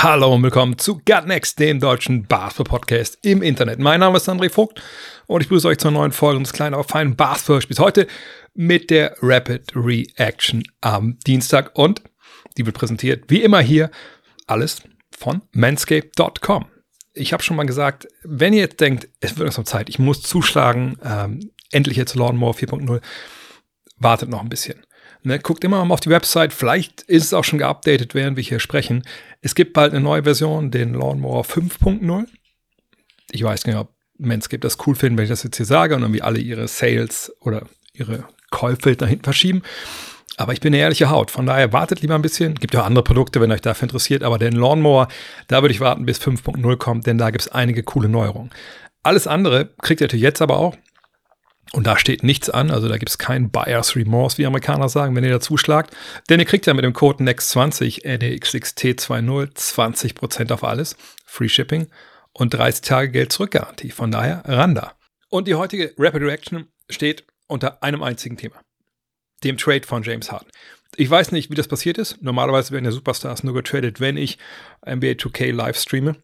Hallo und willkommen zu Gut Next, dem deutschen Basketball-Podcast im Internet. Mein Name ist André Vogt und ich begrüße euch zur neuen Folge unseres kleinen, aber feinen Basketball-Spiels heute mit der Rapid Reaction am Dienstag und die wird präsentiert, wie immer hier, alles von manscape.com. Ich habe schon mal gesagt, wenn ihr jetzt denkt, es wird langsam Zeit, ich muss zuschlagen, ähm, endlich jetzt Lawnmower 4.0, wartet noch ein bisschen. Ne, guckt immer mal auf die Website, vielleicht ist es auch schon geupdatet, während wir hier sprechen. Es gibt bald eine neue Version, den Lawnmower 5.0. Ich weiß nicht, ob Manscaped das cool finden, wenn ich das jetzt hier sage und irgendwie alle ihre Sales oder ihre Käufe da hinten verschieben. Aber ich bin eine ehrliche Haut, von daher wartet lieber ein bisschen. Gibt ja auch andere Produkte, wenn euch dafür interessiert, aber den Lawnmower, da würde ich warten, bis 5.0 kommt, denn da gibt es einige coole Neuerungen. Alles andere kriegt ihr natürlich jetzt aber auch. Und da steht nichts an, also da gibt es kein Buyer's Remorse, wie Amerikaner sagen, wenn ihr da zuschlagt. Denn ihr kriegt ja mit dem Code NEXT20 NEXXT20 20% auf alles, Free Shipping und 30 Tage Geld zurückgarantie. Von daher ran da. Und die heutige Rapid Reaction steht unter einem einzigen Thema. Dem Trade von James Harden. Ich weiß nicht, wie das passiert ist. Normalerweise werden ja Superstars nur getradet, wenn ich NBA 2K live streame.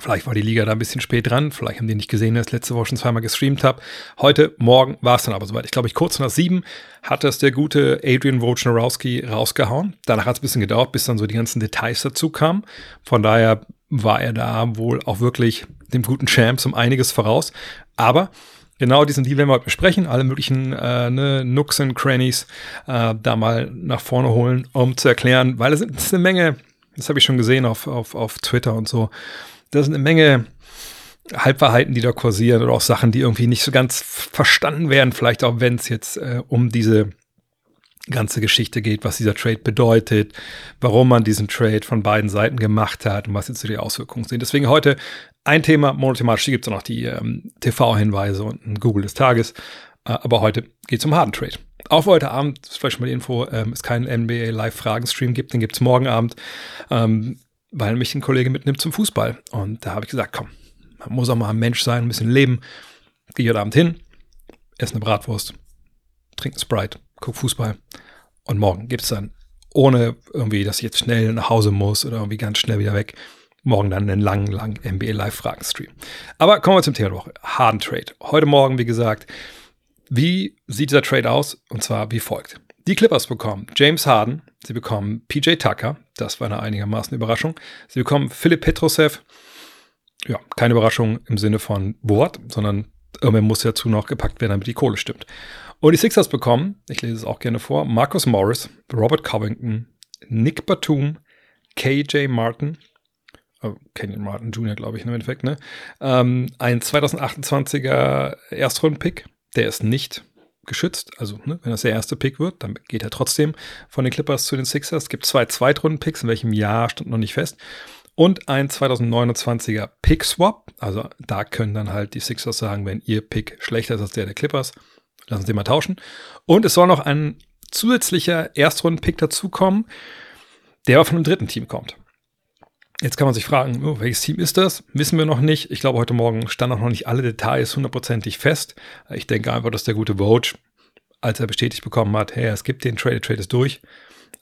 Vielleicht war die Liga da ein bisschen spät dran. Vielleicht haben die nicht gesehen, dass ich letzte Woche schon zweimal gestreamt habe. Heute Morgen war es dann aber soweit. Ich glaube, ich kurz nach sieben hat das der gute Adrian Wojnarowski rausgehauen. Danach hat es ein bisschen gedauert, bis dann so die ganzen Details dazu kamen. Von daher war er da wohl auch wirklich dem guten Champs um einiges voraus. Aber genau diesen Deal werden wir heute besprechen. Alle möglichen äh, ne, Nooks und Crannies äh, da mal nach vorne holen, um zu erklären, weil es ist eine Menge, das habe ich schon gesehen auf, auf, auf Twitter und so, da sind eine Menge Halbwahrheiten, die da kursieren oder auch Sachen, die irgendwie nicht so ganz verstanden werden, vielleicht auch wenn es jetzt äh, um diese ganze Geschichte geht, was dieser Trade bedeutet, warum man diesen Trade von beiden Seiten gemacht hat und was jetzt so die Auswirkungen sind. Deswegen heute ein Thema, monothematisch gibt es auch noch die ähm, TV-Hinweise und ein Google des Tages, äh, aber heute geht es um Harden Trade. Auch heute Abend, vielleicht schon mal die Info, ähm, es keinen NBA Live-Fragen-Stream gibt, den gibt es morgen Abend. Ähm, weil mich ein Kollege mitnimmt zum Fußball. Und da habe ich gesagt, komm, man muss auch mal ein Mensch sein, ein bisschen leben. Gehe heute Abend hin, esse eine Bratwurst, trinke einen Sprite, gucke Fußball. Und morgen gibt es dann, ohne irgendwie, dass ich jetzt schnell nach Hause muss oder irgendwie ganz schnell wieder weg, morgen dann einen langen, langen NBA Live-Fragen-Stream. Aber kommen wir zum Thema der Woche. Harden Trade. Heute Morgen, wie gesagt, wie sieht dieser Trade aus? Und zwar wie folgt. Die Clippers bekommen James Harden, sie bekommen PJ Tucker, das war eine einigermaßen Überraschung. Sie bekommen Philipp Petrusev, ja, keine Überraschung im Sinne von Wort, sondern irgendwann muss dazu noch gepackt werden, damit die Kohle stimmt. Und die Sixers bekommen, ich lese es auch gerne vor, Marcus Morris, Robert Covington, Nick Batum, KJ Martin, oh, Kenyon Martin Jr., glaube ich, im Endeffekt, ne? Ähm, ein 2028er Erstrunden-Pick, der ist nicht geschützt. Also, ne, wenn das der erste Pick wird, dann geht er trotzdem von den Clippers zu den Sixers. Es gibt zwei Zweitrunden-Picks, in welchem Jahr stand noch nicht fest. Und ein 2029er Pick-Swap. Also, da können dann halt die Sixers sagen, wenn ihr Pick schlechter ist als der der Clippers, lassen sie mal tauschen. Und es soll noch ein zusätzlicher Erstrunden-Pick dazukommen, der aber von einem dritten Team kommt. Jetzt kann man sich fragen, oh, welches Team ist das? Wissen wir noch nicht. Ich glaube, heute Morgen standen auch noch nicht alle Details hundertprozentig fest. Ich denke einfach, dass der gute Vogue, als er bestätigt bekommen hat, hey, es gibt den Trade, Trade ist durch,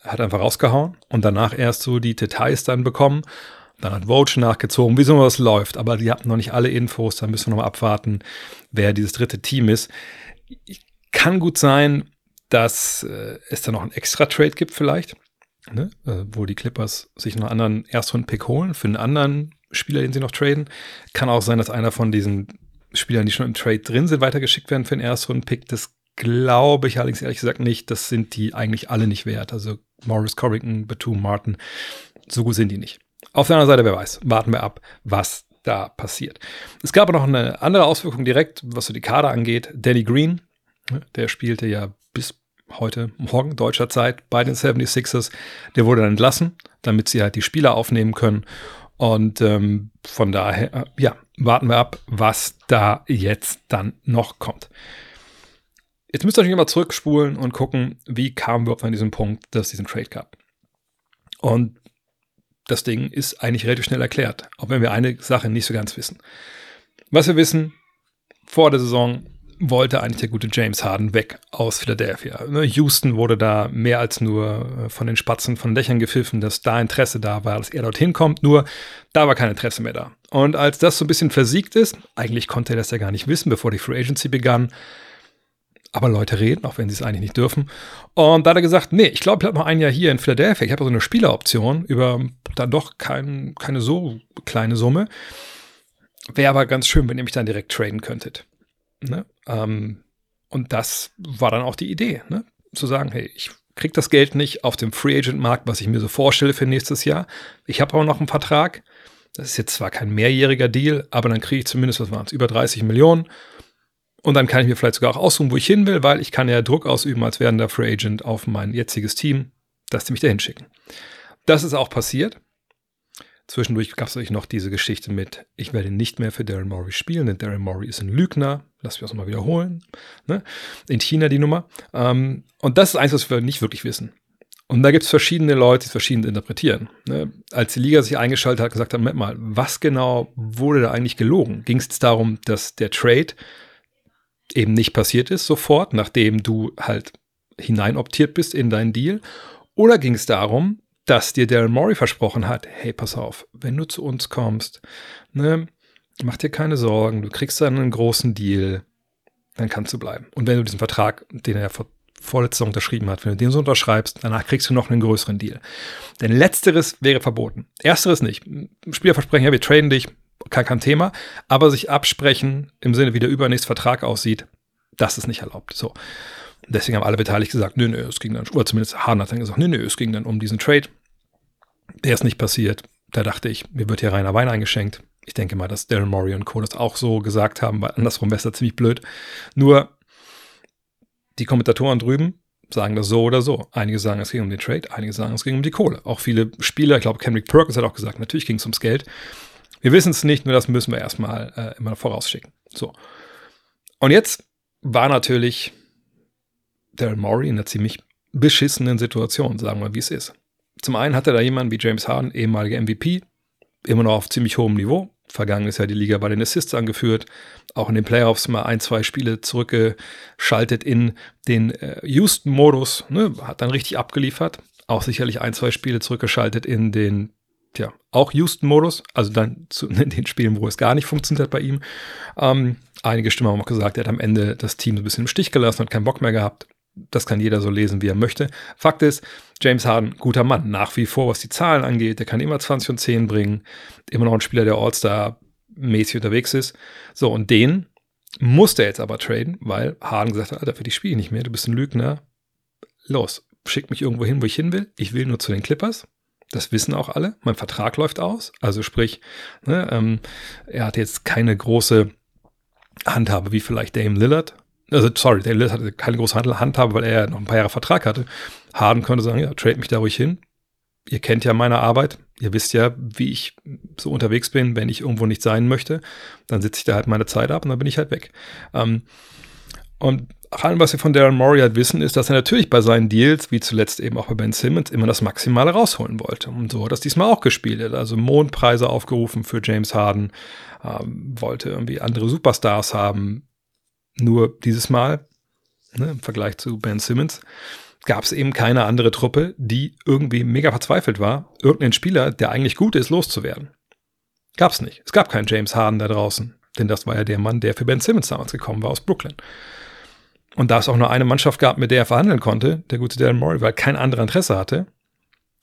hat einfach rausgehauen und danach erst so die Details dann bekommen. Dann hat Vogue nachgezogen, wie so was läuft. Aber die hatten noch nicht alle Infos. Da müssen wir nochmal abwarten, wer dieses dritte Team ist. Kann gut sein, dass äh, es da noch einen extra Trade gibt vielleicht ne? äh, wo die Clippers sich noch einen anderen Erstrunden-Pick holen für einen anderen Spieler, den sie noch traden. Kann auch sein, dass einer von diesen Spielern, die schon im Trade drin sind, weitergeschickt werden für einen Erstrunden-Pick. Das glaube ich allerdings ehrlich gesagt nicht. Das sind die eigentlich alle nicht wert. Also Morris Covington, Batum, Martin, so gut sind die nicht. Auf der anderen Seite, wer weiß, warten wir ab, was da passiert. Es gab aber noch eine andere Auswirkung direkt, was so die Kader angeht. Danny Green, ne, der spielte ja heute Morgen deutscher Zeit bei den 76ers. Der wurde dann entlassen, damit sie halt die Spieler aufnehmen können. Und ähm, von daher, äh, ja, warten wir ab, was da jetzt dann noch kommt. Jetzt müsst ihr euch mal zurückspulen und gucken, wie kamen wir an diesen Punkt, dass es diesen Trade gab. Und das Ding ist eigentlich relativ schnell erklärt, auch wenn wir eine Sache nicht so ganz wissen. Was wir wissen, vor der Saison wollte eigentlich der gute James Harden weg aus Philadelphia. Ne, Houston wurde da mehr als nur äh, von den Spatzen von Dächern gepfiffen, dass da Interesse da war, dass er dorthin kommt. Nur da war kein Interesse mehr da. Und als das so ein bisschen versiegt ist, eigentlich konnte er das ja gar nicht wissen, bevor die Free Agency begann, aber Leute reden, auch wenn sie es eigentlich nicht dürfen. Und da hat er gesagt, nee, ich glaube, ich habe noch ein Jahr hier in Philadelphia. Ich habe so eine Spieleroption über dann doch kein, keine so kleine Summe. Wäre aber ganz schön, wenn ihr mich dann direkt traden könntet. Ne? Ähm, und das war dann auch die Idee, ne? zu sagen, hey, ich kriege das Geld nicht auf dem Free Agent Markt, was ich mir so vorstelle für nächstes Jahr. Ich habe aber noch einen Vertrag. Das ist jetzt zwar kein mehrjähriger Deal, aber dann kriege ich zumindest, was waren es, über 30 Millionen. Und dann kann ich mir vielleicht sogar auch aussuchen, wo ich hin will, weil ich kann ja Druck ausüben als werdender Free Agent auf mein jetziges Team, dass die mich dahin schicken. Das ist auch passiert. Zwischendurch gab es natürlich noch diese Geschichte mit, ich werde nicht mehr für Darren Morey spielen, denn Darren Morey ist ein Lügner. Lass mich das mal wiederholen. Ne? In China die Nummer. Ähm, und das ist eins, was wir nicht wirklich wissen. Und da gibt es verschiedene Leute, die es verschieden interpretieren. Ne? Als die Liga sich eingeschaltet hat, gesagt hat, mal, was genau wurde da eigentlich gelogen? Ging es darum, dass der Trade eben nicht passiert ist sofort, nachdem du halt hineinoptiert bist in deinen Deal? Oder ging es darum, dass dir Daryl Morey versprochen hat, hey, pass auf, wenn du zu uns kommst, ne, mach dir keine Sorgen, du kriegst dann einen großen Deal, dann kannst du bleiben. Und wenn du diesen Vertrag, den er vor vorletzter unterschrieben hat, wenn du den so unterschreibst, danach kriegst du noch einen größeren Deal. Denn letzteres wäre verboten. Ersteres nicht. Spieler versprechen, ja, wir traden dich, kein, kein Thema, aber sich absprechen im Sinne, wie der übernächste Vertrag aussieht, das ist nicht erlaubt. So. Deswegen haben alle beteiligt gesagt, nö, nö, es ging dann, oder zumindest Hahn hat dann gesagt, nö, nö, es ging dann um diesen Trade. Der ist nicht passiert. Da dachte ich, mir wird hier reiner Wein eingeschenkt. Ich denke mal, dass Daryl Morey und Co. das auch so gesagt haben, weil andersrum wäre es ziemlich blöd. Nur die Kommentatoren drüben sagen das so oder so. Einige sagen, es ging um den Trade, einige sagen, es ging um die Kohle. Auch viele Spieler, ich glaube, Kendrick Perkins hat auch gesagt, natürlich ging es ums Geld. Wir wissen es nicht, nur das müssen wir erstmal äh, immer vorausschicken. So. Und jetzt war natürlich Daryl Morey in einer ziemlich beschissenen Situation, sagen wir, wie es ist. Zum einen hatte da jemand wie James Harden, ehemaliger MVP, immer noch auf ziemlich hohem Niveau. Vergangenes Jahr die Liga bei den Assists angeführt, auch in den Playoffs mal ein, zwei Spiele zurückgeschaltet in den äh, Houston-Modus, ne, hat dann richtig abgeliefert. Auch sicherlich ein, zwei Spiele zurückgeschaltet in den Tja, auch Houston-Modus, also dann zu in den Spielen, wo es gar nicht funktioniert hat bei ihm. Ähm, einige Stimmen haben auch gesagt, er hat am Ende das Team so ein bisschen im Stich gelassen, hat keinen Bock mehr gehabt. Das kann jeder so lesen, wie er möchte. Fakt ist, James Harden, guter Mann, nach wie vor, was die Zahlen angeht. Der kann immer 20 und 10 bringen. Immer noch ein Spieler, der All-Star-mäßig unterwegs ist. So, und den musste er jetzt aber traden, weil Harden gesagt hat, Alter, für die Spiele nicht mehr, du bist ein Lügner. Los, schick mich irgendwo hin, wo ich hin will. Ich will nur zu den Clippers. Das wissen auch alle. Mein Vertrag läuft aus. Also sprich, ne, ähm, er hat jetzt keine große Handhabe wie vielleicht Dame Lillard. Also, sorry, Dame Lillard hatte keine große Handhabe, weil er noch ein paar Jahre Vertrag hatte. Harden könnte sagen, ja, trade mich da ruhig hin. Ihr kennt ja meine Arbeit. Ihr wisst ja, wie ich so unterwegs bin. Wenn ich irgendwo nicht sein möchte, dann sitze ich da halt meine Zeit ab und dann bin ich halt weg. Ähm, und allem, was wir von Darren Morey halt wissen, ist, dass er natürlich bei seinen Deals, wie zuletzt eben auch bei Ben Simmons, immer das Maximale rausholen wollte. Und so hat das diesmal auch gespielt. Er hat also Mondpreise aufgerufen für James Harden, ähm, wollte irgendwie andere Superstars haben. Nur dieses Mal, ne, im Vergleich zu Ben Simmons, gab es eben keine andere Truppe, die irgendwie mega verzweifelt war, irgendeinen Spieler, der eigentlich gut ist, loszuwerden. Gab es nicht. Es gab keinen James Harden da draußen. Denn das war ja der Mann, der für Ben Simmons damals gekommen war aus Brooklyn. Und da es auch nur eine Mannschaft gab, mit der er verhandeln konnte, der gute Darren Morey, weil kein anderer Interesse hatte,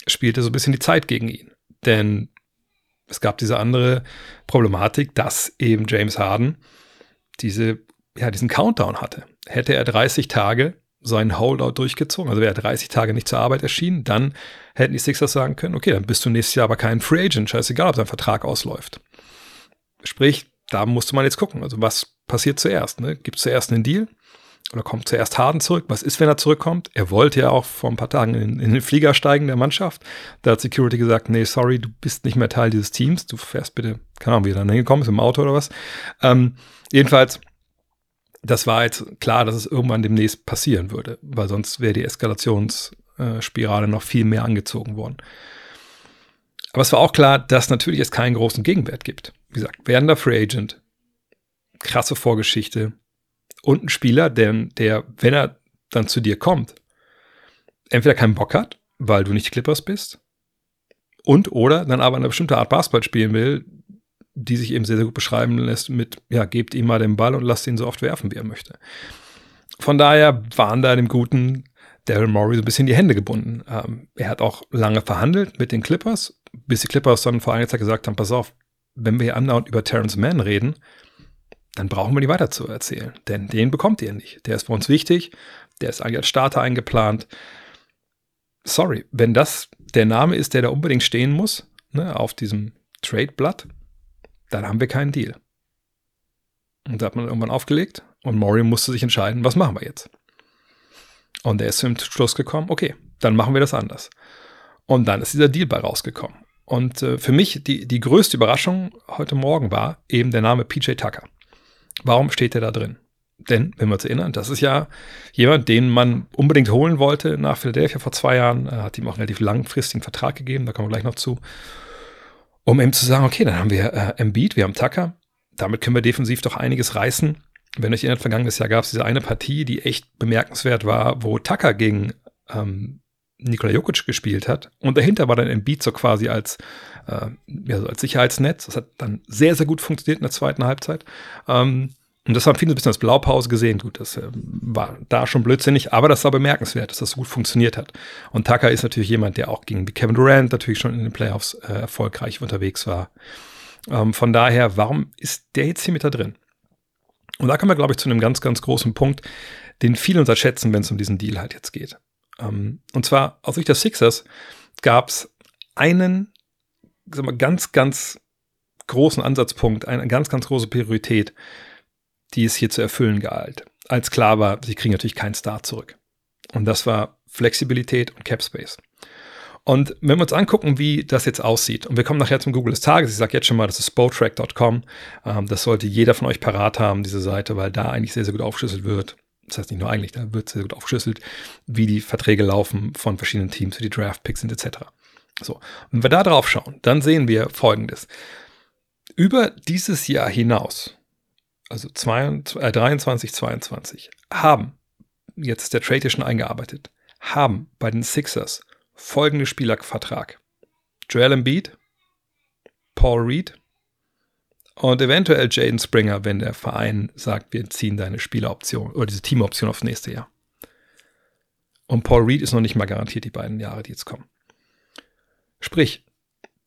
spielte so ein bisschen die Zeit gegen ihn. Denn es gab diese andere Problematik, dass eben James Harden diese, ja, diesen Countdown hatte. Hätte er 30 Tage seinen Holdout durchgezogen, also wäre er 30 Tage nicht zur Arbeit erschienen, dann hätten die Sixers sagen können, okay, dann bist du nächstes Jahr aber kein Free Agent, scheißegal, ob dein Vertrag ausläuft. Sprich, da musste man jetzt gucken, also was passiert zuerst? Ne? Gibt es zuerst einen Deal oder kommt zuerst Harden zurück? Was ist, wenn er zurückkommt? Er wollte ja auch vor ein paar Tagen in, in den Flieger steigen der Mannschaft. Da hat Security gesagt, nee, sorry, du bist nicht mehr Teil dieses Teams. Du fährst bitte, keine Ahnung, wie er dann hingekommen ist, im Auto oder was. Ähm, jedenfalls, das war jetzt klar, dass es irgendwann demnächst passieren würde, weil sonst wäre die Eskalationsspirale noch viel mehr angezogen worden. Aber es war auch klar, dass natürlich es keinen großen Gegenwert gibt. Wie gesagt, werdender Free Agent, krasse Vorgeschichte, und ein Spieler, der, der, wenn er dann zu dir kommt, entweder keinen Bock hat, weil du nicht Clippers bist, und oder dann aber eine bestimmte Art Basketball spielen will, die sich eben sehr, sehr gut beschreiben lässt mit, ja, gebt ihm mal den Ball und lasst ihn so oft werfen, wie er möchte. Von daher waren da dem guten Daryl Morey so ein bisschen die Hände gebunden. Ähm, er hat auch lange verhandelt mit den Clippers, bis die Clippers dann vor einiger Zeit gesagt haben, pass auf, wenn wir hier andauernd über Terrence Mann reden, dann brauchen wir die weiter zu erzählen. Denn den bekommt ihr nicht. Der ist für uns wichtig. Der ist eigentlich als Starter eingeplant. Sorry, wenn das der Name ist, der da unbedingt stehen muss, ne, auf diesem Trade-Blatt, dann haben wir keinen Deal. Und da hat man irgendwann aufgelegt und Maury musste sich entscheiden, was machen wir jetzt? Und er ist zum Schluss gekommen, okay, dann machen wir das anders. Und dann ist dieser Deal bei rausgekommen. Und äh, für mich die, die größte Überraschung heute Morgen war eben der Name PJ Tucker. Warum steht er da drin? Denn, wenn wir uns erinnern, das ist ja jemand, den man unbedingt holen wollte nach Philadelphia vor zwei Jahren. Er hat ihm auch einen relativ langfristigen Vertrag gegeben, da kommen wir gleich noch zu. Um eben zu sagen, okay, dann haben wir äh, Embiid, wir haben Tucker. Damit können wir defensiv doch einiges reißen. Wenn euch erinnert, vergangenes Jahr gab es diese eine Partie, die echt bemerkenswert war, wo Tucker gegen ähm, Nikola Jokic gespielt hat. Und dahinter war dann Embiid so quasi als, äh, ja, so als Sicherheitsnetz. Das hat dann sehr, sehr gut funktioniert in der zweiten Halbzeit. Ähm, und das haben viele ein bisschen als Blaupause gesehen. Gut, das äh, war da schon blödsinnig, aber das war bemerkenswert, dass das so gut funktioniert hat. Und Tucker ist natürlich jemand, der auch gegen Kevin Durant natürlich schon in den Playoffs äh, erfolgreich unterwegs war. Ähm, von daher, warum ist der jetzt hier mit da drin? Und da kommen wir, glaube ich, zu einem ganz, ganz großen Punkt, den viele unterschätzen, wenn es um diesen Deal halt jetzt geht. Ähm, und zwar aus Sicht der Sixers gab es einen sag mal, ganz, ganz großen Ansatzpunkt, eine ganz, ganz große Priorität, die es hier zu erfüllen galt. Als klar war, sie kriegen natürlich keinen Star zurück. Und das war Flexibilität und Cap Space. Und wenn wir uns angucken, wie das jetzt aussieht, und wir kommen nachher zum Google des Tages, ich sage jetzt schon mal, das ist spotrack.com, ähm, das sollte jeder von euch parat haben, diese Seite, weil da eigentlich sehr, sehr gut aufgeschlüsselt wird, das heißt nicht nur eigentlich, da wird sehr gut aufgeschlüsselt, wie die Verträge laufen von verschiedenen Teams, wie die Draftpicks sind, etc. So, wenn wir da drauf schauen, dann sehen wir folgendes. Über dieses Jahr hinaus, also 22, äh, 23, 22, haben, jetzt ist der Trade schon eingearbeitet, haben bei den Sixers folgende Spielervertrag. Joel Embiid, Paul Reed, und eventuell Jaden Springer, wenn der Verein sagt, wir ziehen deine Spieleroption oder diese Teamoption aufs nächste Jahr. Und Paul Reed ist noch nicht mal garantiert die beiden Jahre, die jetzt kommen. Sprich,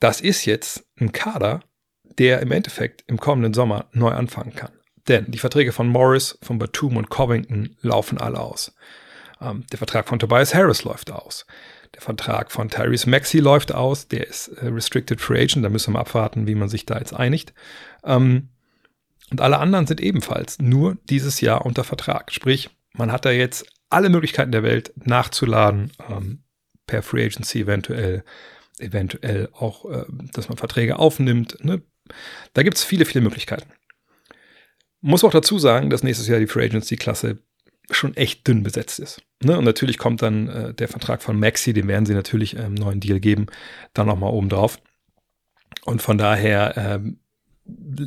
das ist jetzt ein Kader, der im Endeffekt im kommenden Sommer neu anfangen kann. Denn die Verträge von Morris, von Batum und Covington laufen alle aus. Ähm, der Vertrag von Tobias Harris läuft aus. Der Vertrag von Tyrese Maxey läuft aus. Der ist äh, Restricted Free Agent. Da müssen wir abwarten, wie man sich da jetzt einigt. Ähm, und alle anderen sind ebenfalls nur dieses Jahr unter Vertrag. Sprich, man hat da jetzt alle Möglichkeiten der Welt nachzuladen, ähm, per Free Agency eventuell, eventuell auch, äh, dass man Verträge aufnimmt. Ne? Da gibt es viele, viele Möglichkeiten. Muss auch dazu sagen, dass nächstes Jahr die Free Agency-Klasse schon echt dünn besetzt ist. Ne? Und natürlich kommt dann äh, der Vertrag von Maxi, den werden sie natürlich einen ähm, neuen Deal geben, dann nochmal oben drauf. Und von daher ähm,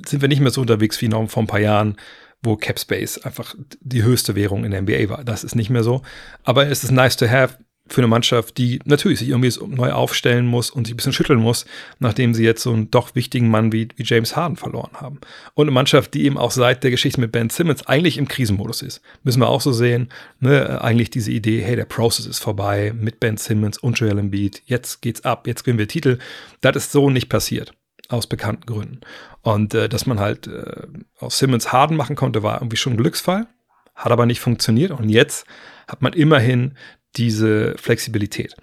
sind wir nicht mehr so unterwegs wie noch vor ein paar Jahren, wo Capspace einfach die höchste Währung in der NBA war. Das ist nicht mehr so. Aber es ist nice to have für eine Mannschaft, die natürlich sich irgendwie neu aufstellen muss und sich ein bisschen schütteln muss, nachdem sie jetzt so einen doch wichtigen Mann wie, wie James Harden verloren haben. Und eine Mannschaft, die eben auch seit der Geschichte mit Ben Simmons eigentlich im Krisenmodus ist. Müssen wir auch so sehen. Ne? Eigentlich diese Idee, hey, der Process ist vorbei mit Ben Simmons und Joel Embiid. Jetzt geht's ab, jetzt gewinnen wir Titel. Das ist so nicht passiert. Aus bekannten Gründen. Und äh, dass man halt äh, aus Simmons Harden machen konnte, war irgendwie schon ein Glücksfall. Hat aber nicht funktioniert. Und jetzt hat man immerhin diese Flexibilität.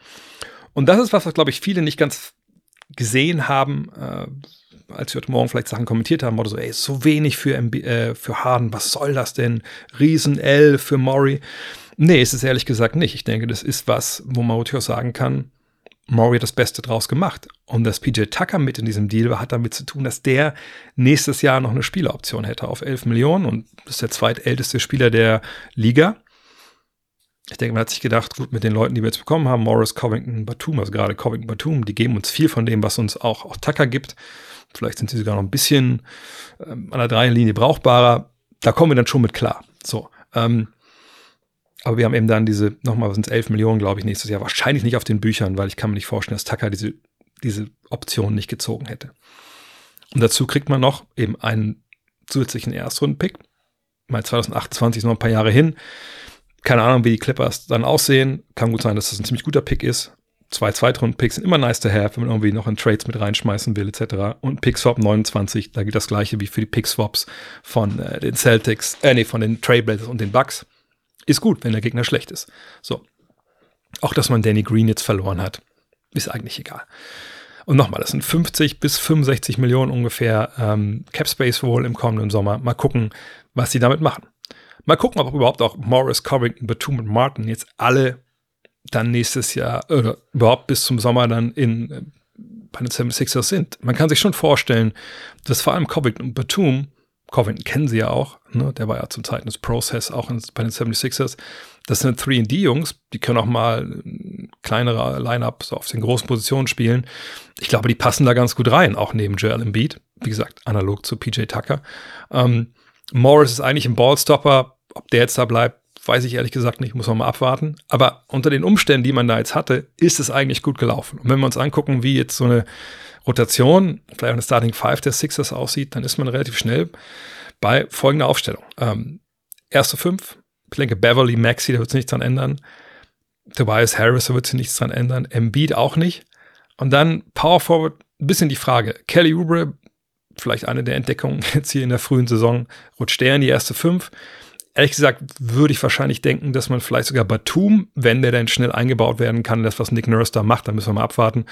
Und das ist was, was, glaube ich, viele nicht ganz gesehen haben, äh, als wir heute Morgen vielleicht Sachen kommentiert haben, oder so, ey, so wenig für, MB, äh, für Harden, was soll das denn? Riesen L für Maury. Nee, ist es ehrlich gesagt nicht. Ich denke, das ist was, wo man auch sagen kann, Maury hat das Beste draus gemacht. Und dass PJ Tucker mit in diesem Deal war, hat damit zu tun, dass der nächstes Jahr noch eine Spieleroption hätte auf 11 Millionen und ist der zweitälteste Spieler der Liga. Ich denke, man hat sich gedacht, gut, mit den Leuten, die wir jetzt bekommen haben, Morris, Covington, Batum, also gerade Covington, Batum, die geben uns viel von dem, was uns auch, auch Tucker gibt. Vielleicht sind sie sogar noch ein bisschen ähm, an der Dreierlinie brauchbarer. Da kommen wir dann schon mit klar. So. Ähm, aber wir haben eben dann diese, nochmal sind es 11 Millionen, glaube ich, nächstes Jahr. Wahrscheinlich nicht auf den Büchern, weil ich kann mir nicht vorstellen, dass Tucker diese, diese Option nicht gezogen hätte. Und dazu kriegt man noch eben einen zusätzlichen Erstrunden-Pick. Mal 2028 ist noch ein paar Jahre hin. Keine Ahnung, wie die Clippers dann aussehen. Kann gut sein, dass das ein ziemlich guter Pick ist. Zwei Zweitrunden-Picks sind immer nice to have, wenn man irgendwie noch in Trades mit reinschmeißen will, etc. Und Pick-Swap 29, da gilt das gleiche wie für die Pick-Swaps von äh, den Celtics, äh, nee, von den Trailblazers und den Bucks. Ist gut, wenn der Gegner schlecht ist. So. Auch, dass man Danny Green jetzt verloren hat, ist eigentlich egal. Und nochmal, das sind 50 bis 65 Millionen ungefähr ähm, Cap Space wohl im kommenden Sommer. Mal gucken, was sie damit machen. Mal gucken, ob überhaupt auch Morris, Covington, Batum und Martin jetzt alle dann nächstes Jahr oder überhaupt bis zum Sommer dann in äh, bei den 76ers sind. Man kann sich schon vorstellen, dass vor allem Covington und Batum, Covington kennen sie ja auch, ne, der war ja zum Zeiten des Process auch in, bei den 76ers, das sind 3D-Jungs, die können auch mal kleinere Line-Up so auf den großen Positionen spielen. Ich glaube, die passen da ganz gut rein, auch neben Joel Embiid. Wie gesagt, analog zu PJ Tucker. Ähm, Morris ist eigentlich ein Ballstopper. Ob der jetzt da bleibt, weiß ich ehrlich gesagt nicht, muss man mal abwarten. Aber unter den Umständen, die man da jetzt hatte, ist es eigentlich gut gelaufen. Und wenn wir uns angucken, wie jetzt so eine Rotation, vielleicht eine Starting Five der Sixers aussieht, dann ist man relativ schnell bei folgender Aufstellung. Ähm, erste fünf, ich denke Beverly, Maxi, da wird sich nichts dran ändern. Tobias Harris, da wird sich nichts dran ändern. Embiid auch nicht. Und dann Power Forward, ein bisschen die Frage. Kelly Oubre, vielleicht eine der Entdeckungen jetzt hier in der frühen Saison, rutscht der in die erste fünf. Ehrlich gesagt würde ich wahrscheinlich denken, dass man vielleicht sogar Batum, wenn der dann schnell eingebaut werden kann, das, was Nick Nurse da macht, dann müssen wir mal abwarten.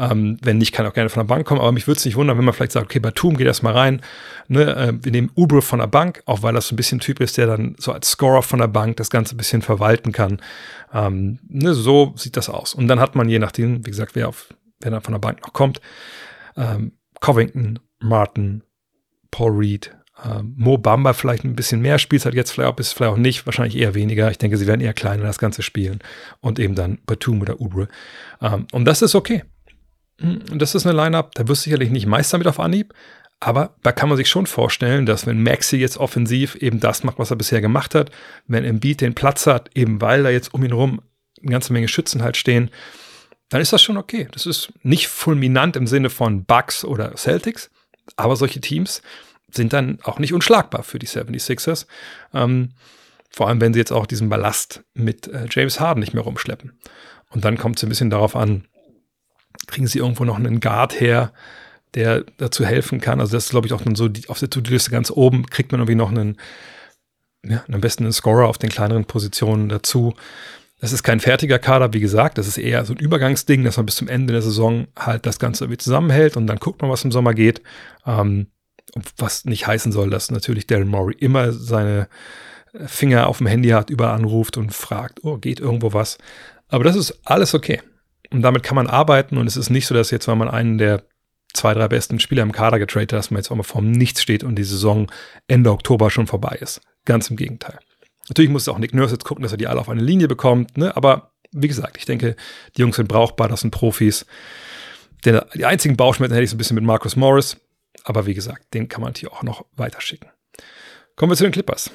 Ähm, wenn nicht, kann auch gerne von der Bank kommen. Aber mich würde es nicht wundern, wenn man vielleicht sagt, okay, Batum geht erstmal rein. Ne, äh, wir nehmen Ubre von der Bank, auch weil das so ein bisschen Typ ist, der dann so als Scorer von der Bank das Ganze ein bisschen verwalten kann. Ähm, ne, so sieht das aus. Und dann hat man je nachdem, wie gesagt, wer, auf, wer dann von der Bank noch kommt, ähm, Covington, Martin, Paul Reed, ähm, Mo Bamba vielleicht ein bisschen mehr Spielzeit jetzt vielleicht auch, bis vielleicht auch nicht, wahrscheinlich eher weniger. Ich denke, sie werden eher kleiner das Ganze spielen und eben dann Batum oder Ubre. Ähm, und das ist okay. Und hm, das ist eine Line-Up, da wirst du sicherlich nicht Meister mit auf Anhieb, aber da kann man sich schon vorstellen, dass wenn Maxi jetzt offensiv eben das macht, was er bisher gemacht hat, wenn Embiid den Platz hat, eben weil da jetzt um ihn herum eine ganze Menge Schützen halt stehen, dann ist das schon okay. Das ist nicht fulminant im Sinne von Bucks oder Celtics, aber solche Teams, sind dann auch nicht unschlagbar für die 76ers. Ähm, vor allem, wenn sie jetzt auch diesen Ballast mit äh, James Harden nicht mehr rumschleppen. Und dann kommt es ein bisschen darauf an, kriegen sie irgendwo noch einen Guard her, der dazu helfen kann. Also das ist, glaube ich, auch dann so die, auf der To-Do-Liste ganz oben, kriegt man irgendwie noch einen, ja, am besten einen Scorer auf den kleineren Positionen dazu. Das ist kein fertiger Kader, wie gesagt, das ist eher so ein Übergangsding, dass man bis zum Ende der Saison halt das Ganze irgendwie zusammenhält und dann guckt man, was im Sommer geht. Ähm, was nicht heißen soll, dass natürlich Daryl Morey immer seine Finger auf dem Handy hat, überall anruft und fragt, oh, geht irgendwo was. Aber das ist alles okay. Und damit kann man arbeiten und es ist nicht so, dass jetzt, wenn man einen der zwei, drei besten Spieler im Kader getradet hat, dass man jetzt auch mal vorm Nichts steht und die Saison Ende Oktober schon vorbei ist. Ganz im Gegenteil. Natürlich muss auch Nick Nurse jetzt gucken, dass er die alle auf eine Linie bekommt, ne? aber wie gesagt, ich denke, die Jungs sind brauchbar, das sind Profis. Der, die einzigen Bauchschmerzen hätte ich so ein bisschen mit Marcus Morris. Aber wie gesagt, den kann man hier auch noch weiterschicken. Kommen wir zu den Clippers.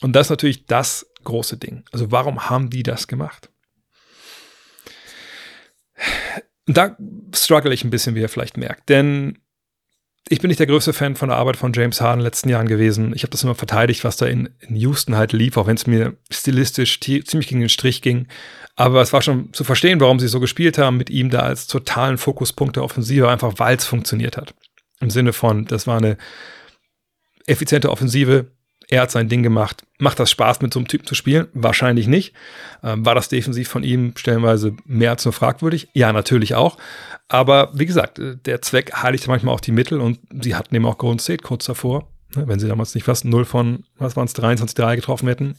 Und das ist natürlich das große Ding. Also warum haben die das gemacht? Da struggle ich ein bisschen, wie ihr vielleicht merkt. Denn ich bin nicht der größte Fan von der Arbeit von James Harden in den letzten Jahren gewesen. Ich habe das immer verteidigt, was da in, in Houston halt lief, auch wenn es mir stilistisch ziemlich gegen den Strich ging. Aber es war schon zu verstehen, warum sie so gespielt haben, mit ihm da als totalen Fokuspunkt der Offensive, einfach weil es funktioniert hat. Im Sinne von, das war eine effiziente Offensive. Er hat sein Ding gemacht. Macht das Spaß, mit so einem Typen zu spielen? Wahrscheinlich nicht. Ähm, war das defensiv von ihm stellenweise mehr als nur fragwürdig? Ja, natürlich auch. Aber wie gesagt, äh, der Zweck heiligt manchmal auch die Mittel und sie hatten eben auch Golden State kurz davor, ne, wenn sie damals nicht fast 0 von, was waren es, 23-3 getroffen hätten,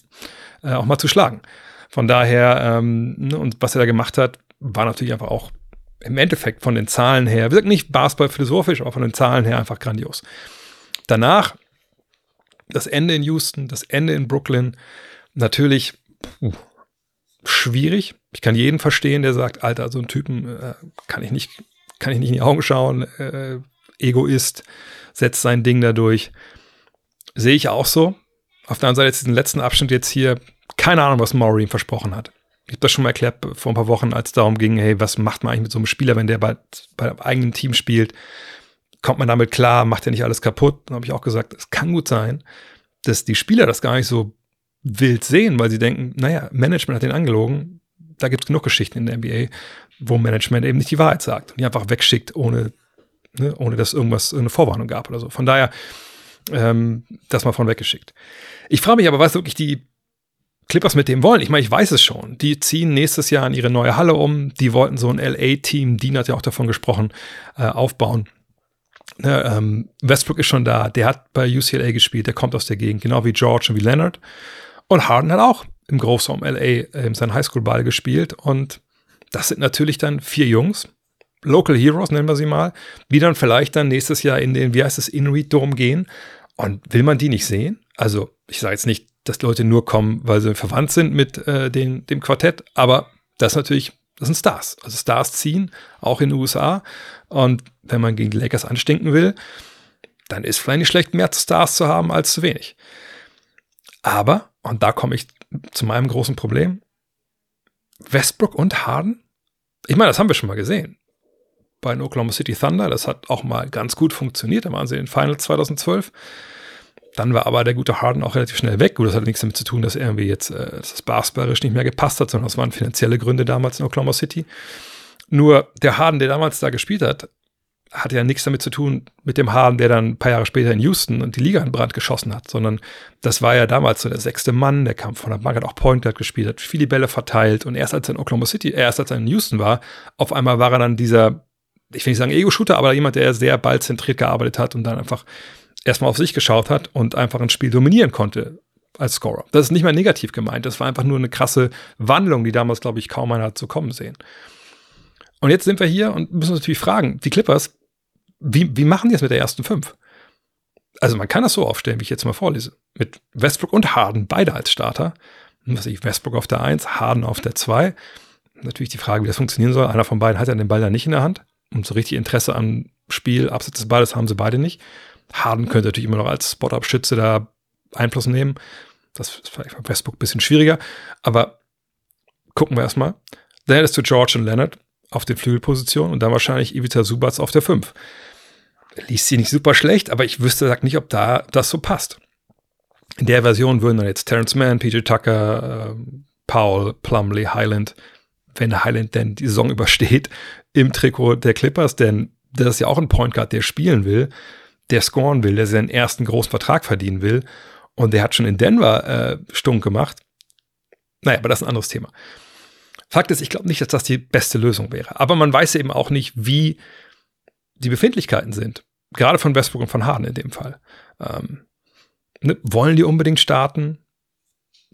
äh, auch mal zu schlagen. Von daher, ähm, ne, und was er da gemacht hat, war natürlich einfach auch im Endeffekt von den Zahlen her, wie gesagt, nicht Basketball philosophisch, aber von den Zahlen her einfach grandios. Danach das Ende in Houston, das Ende in Brooklyn, natürlich puh, schwierig. Ich kann jeden verstehen, der sagt, Alter, so einen Typen äh, kann ich nicht, kann ich nicht in die Augen schauen. Äh, Egoist, setzt sein Ding dadurch. Sehe ich auch so. Auf der anderen Seite jetzt diesen letzten Abschnitt jetzt hier, keine Ahnung, was Maury ihm versprochen hat. Ich habe das schon mal erklärt vor ein paar Wochen, als es darum ging, hey, was macht man eigentlich mit so einem Spieler, wenn der bei, bei einem eigenen Team spielt? kommt man damit klar, macht er nicht alles kaputt? Dann habe ich auch gesagt, es kann gut sein, dass die Spieler das gar nicht so wild sehen, weil sie denken, naja, Management hat den angelogen. Da gibt es genug Geschichten in der NBA, wo Management eben nicht die Wahrheit sagt und die einfach wegschickt, ohne, ne, ohne dass irgendwas eine Vorwarnung gab oder so. Von daher, ähm, das mal von weggeschickt. Ich frage mich aber, was wirklich die Clippers mit dem wollen. Ich meine, ich weiß es schon. Die ziehen nächstes Jahr in ihre neue Halle um. Die wollten so ein LA-Team, Dean hat ja auch davon gesprochen, äh, aufbauen. Ne, ähm, Westbrook ist schon da, der hat bei UCLA gespielt, der kommt aus der Gegend, genau wie George und wie Leonard. Und Harden hat auch im Großraum LA äh, seinen Highschool-Ball gespielt. Und das sind natürlich dann vier Jungs, Local Heroes nennen wir sie mal, die dann vielleicht dann nächstes Jahr in den, wie heißt es, In-Read Dome gehen. Und will man die nicht sehen? Also, ich sage jetzt nicht, dass Leute nur kommen, weil sie verwandt sind mit äh, den, dem Quartett, aber das natürlich das sind Stars. Also Stars ziehen, auch in den USA. Und wenn man gegen die Lakers anstinken will, dann ist vielleicht nicht schlecht, mehr Stars zu haben als zu wenig. Aber, und da komme ich zu meinem großen Problem, Westbrook und Harden, ich meine, das haben wir schon mal gesehen. Bei den Oklahoma City Thunder, das hat auch mal ganz gut funktioniert, da waren sie in den Finals 2012. Dann war aber der gute Harden auch relativ schnell weg. Gut, das hat nichts damit zu tun, dass irgendwie jetzt äh, das basketballerisch nicht mehr gepasst hat, sondern das waren finanzielle Gründe damals in Oklahoma City. Nur der Harden, der damals da gespielt hat, hatte ja nichts damit zu tun mit dem Harden, der dann ein paar Jahre später in Houston und die Liga in Brand geschossen hat, sondern das war ja damals so der sechste Mann, der kam von der Bank, hat auch Point Guard gespielt, hat viele Bälle verteilt und erst als er in Oklahoma City, erst als er in Houston war, auf einmal war er dann dieser, ich will nicht sagen Ego-Shooter, aber jemand, der sehr ballzentriert gearbeitet hat und dann einfach erstmal auf sich geschaut hat und einfach ein Spiel dominieren konnte als Scorer. Das ist nicht mal negativ gemeint. Das war einfach nur eine krasse Wandlung, die damals, glaube ich, kaum einer hat zu kommen sehen. Und jetzt sind wir hier und müssen uns natürlich fragen, die Clippers, wie, wie machen die es mit der ersten fünf? Also man kann das so aufstellen, wie ich jetzt mal vorlese. Mit Westbrook und Harden, beide als Starter. Was ich, Westbrook auf der 1, Harden auf der 2. Natürlich die Frage, wie das funktionieren soll. Einer von beiden hat ja den Ball da nicht in der Hand. Und so richtig Interesse am Spiel, abseits des Balles, haben sie beide nicht. Harden könnte natürlich immer noch als Spot-Up-Schütze da Einfluss nehmen. Das ist vielleicht bei Westbrook ein bisschen schwieriger. Aber gucken wir erstmal. Dann hättest du George und Leonard auf den Flügelpositionen und dann wahrscheinlich Ivica Subats auf der 5. Liest sie nicht super schlecht, aber ich wüsste sag nicht, ob da das so passt. In der Version würden dann jetzt Terrence Mann, PJ Tucker, äh, Powell, Plumley, Highland, wenn Highland denn die Saison übersteht, im Trikot der Clippers, denn das ist ja auch ein Point Guard, der spielen will der scoren will, der seinen ersten großen Vertrag verdienen will. Und der hat schon in Denver äh, stunk gemacht. Naja, aber das ist ein anderes Thema. Fakt ist, ich glaube nicht, dass das die beste Lösung wäre. Aber man weiß eben auch nicht, wie die Befindlichkeiten sind. Gerade von Westbrook und von Harden in dem Fall. Ähm, ne, wollen die unbedingt starten?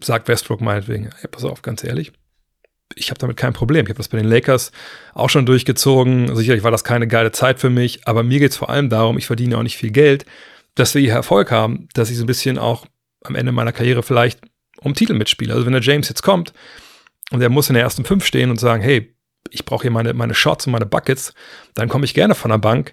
Sagt Westbrook meinetwegen, hey, pass auf, ganz ehrlich, ich habe damit kein Problem. Ich habe das bei den Lakers auch schon durchgezogen. Sicherlich war das keine geile Zeit für mich, aber mir geht es vor allem darum, ich verdiene auch nicht viel Geld, dass wir hier Erfolg haben, dass ich so ein bisschen auch am Ende meiner Karriere vielleicht um Titel mitspiele. Also wenn der James jetzt kommt und er muss in der ersten fünf stehen und sagen, hey, ich brauche hier meine, meine Shots und meine Buckets, dann komme ich gerne von der Bank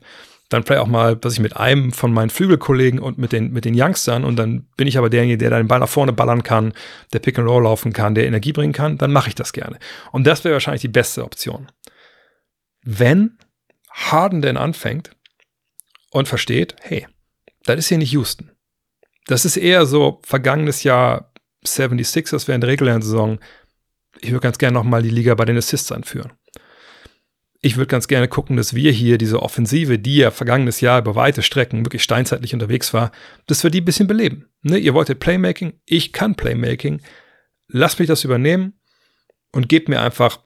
dann vielleicht auch mal, was ich mit einem von meinen Flügelkollegen und mit den, mit den Youngstern und dann bin ich aber derjenige, der den Ball nach vorne ballern kann, der Pick and Roll laufen kann, der Energie bringen kann, dann mache ich das gerne. Und das wäre wahrscheinlich die beste Option. Wenn Harden denn anfängt und versteht, hey, das ist hier nicht Houston. Das ist eher so vergangenes Jahr 76ers während der regulären Saison. Ich würde ganz gerne nochmal die Liga bei den Assists anführen ich würde ganz gerne gucken, dass wir hier diese Offensive, die ja vergangenes Jahr über weite Strecken wirklich steinzeitlich unterwegs war, dass wir die ein bisschen beleben. Ne? Ihr wolltet Playmaking, ich kann Playmaking. Lasst mich das übernehmen und gebt mir einfach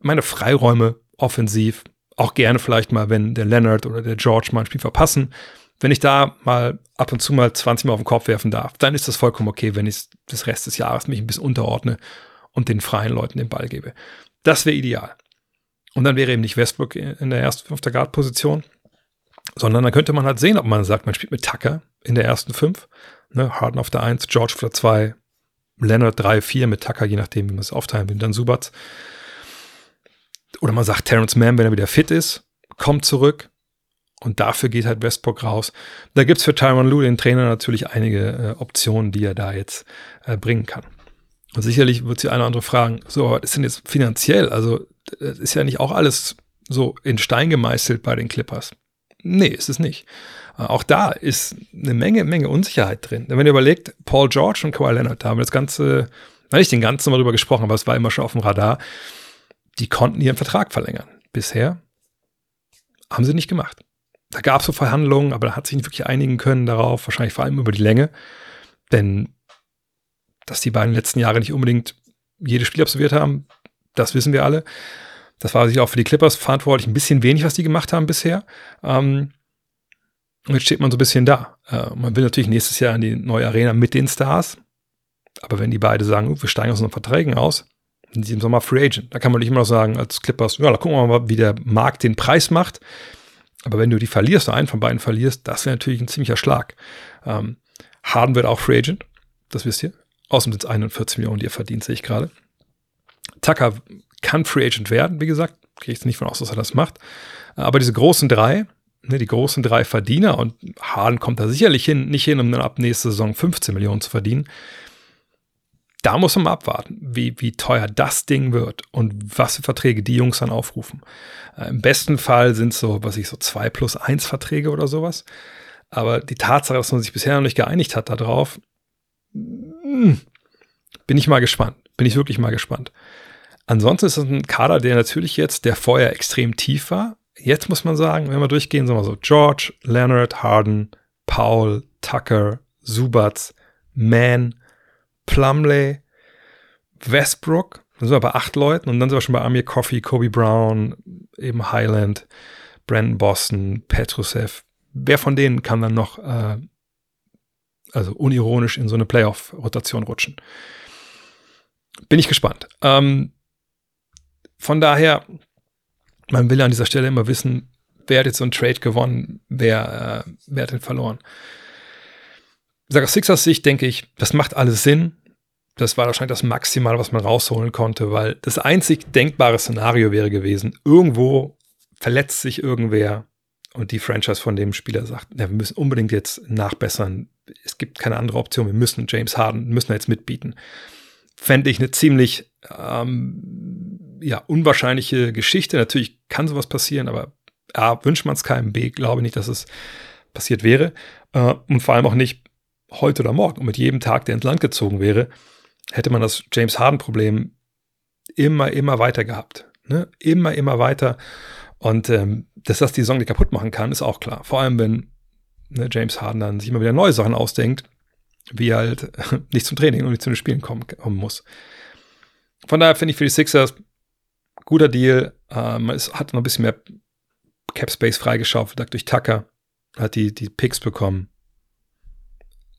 meine Freiräume offensiv. Auch gerne vielleicht mal, wenn der Leonard oder der George mal ein Spiel verpassen. Wenn ich da mal ab und zu mal 20 Mal auf den Kopf werfen darf, dann ist das vollkommen okay, wenn ich das Rest des Jahres mich ein bisschen unterordne und den freien Leuten den Ball gebe. Das wäre ideal. Und dann wäre eben nicht Westbrook in der ersten fünfter Guard-Position, sondern dann könnte man halt sehen, ob man sagt, man spielt mit Tucker in der ersten fünf, ne, Harden auf der eins, George auf der zwei, Leonard drei, vier mit Tucker, je nachdem, wie man es aufteilen will, dann Subatz. Oder man sagt, Terrence Mann, wenn er wieder fit ist, kommt zurück. Und dafür geht halt Westbrook raus. Da gibt es für Tyron Lue, den Trainer, natürlich einige äh, Optionen, die er da jetzt äh, bringen kann. Und sicherlich wird sie eine oder andere fragen, so, was ist denn jetzt finanziell? Also, das ist ja nicht auch alles so in Stein gemeißelt bei den Clippers. Nee, ist es nicht. Äh, auch da ist eine Menge, Menge Unsicherheit drin. Denn wenn ihr überlegt, Paul George und Kawhi Leonard, haben das Ganze, nicht den ganzen Mal drüber gesprochen, aber es war immer schon auf dem Radar, die konnten ihren Vertrag verlängern. Bisher haben sie nicht gemacht. Da gab es so Verhandlungen, aber da hat sich nicht wirklich einigen können darauf, wahrscheinlich vor allem über die Länge. Denn dass die beiden letzten Jahre nicht unbedingt jedes Spiel absolviert haben, das wissen wir alle. Das war sicher auch für die Clippers verantwortlich. Ein bisschen wenig, was die gemacht haben bisher. Ähm, und jetzt steht man so ein bisschen da. Äh, man will natürlich nächstes Jahr in die neue Arena mit den Stars. Aber wenn die beiden sagen, wir steigen aus unseren Verträgen aus, sind sie im Sommer Free Agent. Da kann man nicht immer noch sagen, als Clippers, ja, da gucken wir mal, wie der Markt den Preis macht. Aber wenn du die verlierst, einen von beiden verlierst, das wäre natürlich ein ziemlicher Schlag. Ähm, Harden wird auch Free Agent, das wisst ihr. Außerdem sind es 41 Millionen, die er verdient, sehe ich gerade. Tucker kann Free Agent werden, wie gesagt. Gehe ich jetzt nicht von aus, dass er das macht. Aber diese großen drei, ne, die großen drei Verdiener, und Harden kommt da sicherlich hin, nicht hin, um dann ab nächste Saison 15 Millionen zu verdienen. Da muss man mal abwarten, wie, wie teuer das Ding wird und was für Verträge die Jungs dann aufrufen. Äh, Im besten Fall sind es so, was ich so zwei plus eins Verträge oder sowas. Aber die Tatsache, dass man sich bisher noch nicht geeinigt hat darauf, hm, bin ich mal gespannt. Bin ich wirklich mal gespannt. Ansonsten ist es ein Kader, der natürlich jetzt, der vorher extrem tief war. Jetzt muss man sagen, wenn wir durchgehen, sagen wir so, George, Leonard, Harden, Paul, Tucker, Subatz, Mann, Plumley, Westbrook, dann sind wir bei acht Leuten und dann sind wir schon bei Amir Coffee, Kobe Brown, eben Highland, Brandon Boston, Petrusev. Wer von denen kann dann noch äh, also unironisch in so eine Playoff-Rotation rutschen. Bin ich gespannt. Ähm, von daher, man will an dieser Stelle immer wissen, wer hat jetzt so einen Trade gewonnen, wer, äh, wer hat den verloren. Sage aus Sixers Sicht, denke ich, das macht alles Sinn. Das war wahrscheinlich das Maximal, was man rausholen konnte, weil das einzig denkbare Szenario wäre gewesen, irgendwo verletzt sich irgendwer und die Franchise von dem Spieler sagt, ja, wir müssen unbedingt jetzt nachbessern. Es gibt keine andere Option. Wir müssen James Harden, müssen jetzt mitbieten. Fände ich eine ziemlich ähm, ja, unwahrscheinliche Geschichte. Natürlich kann sowas passieren, aber A, wünscht man es keinem, B, glaube nicht, dass es passiert wäre. Äh, und vor allem auch nicht heute oder morgen. Und mit jedem Tag, der ins Land gezogen wäre, hätte man das James Harden-Problem immer, immer weiter gehabt. Ne? Immer, immer weiter. Und ähm, dass das die Saison nicht kaputt machen kann, ist auch klar. Vor allem, wenn ne, James Harden dann sich immer wieder neue Sachen ausdenkt, wie halt nicht zum Training und nicht zu den Spielen kommen, kommen muss. Von daher finde ich für die Sixers guter Deal. Ähm, es hat noch ein bisschen mehr Cap Space freigeschaufelt durch Tucker, hat die, die Picks bekommen.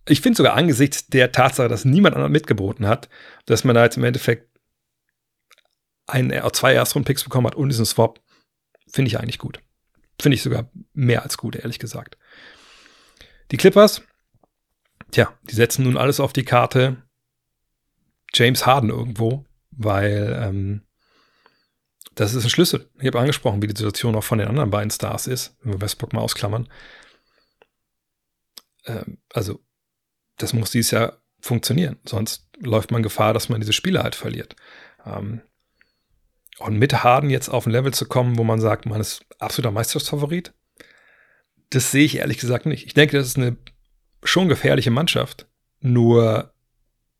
Ich finde sogar angesichts der Tatsache, dass niemand anderen mitgeboten hat, dass man da jetzt im Endeffekt ein, zwei Erstrunden-Picks bekommen hat und diesen Swap, Finde ich eigentlich gut. Finde ich sogar mehr als gut, ehrlich gesagt. Die Clippers, tja, die setzen nun alles auf die Karte. James Harden irgendwo, weil ähm, das ist ein Schlüssel. Ich habe angesprochen, wie die Situation auch von den anderen beiden Stars ist, wenn wir Westbrook mal ausklammern. Ähm, also, das muss dieses Jahr funktionieren. Sonst läuft man Gefahr, dass man diese Spiele halt verliert. Ähm, und mit Harden jetzt auf ein Level zu kommen, wo man sagt, man ist absoluter Meisterschaftsfavorit, das sehe ich ehrlich gesagt nicht. Ich denke, das ist eine schon gefährliche Mannschaft. Nur,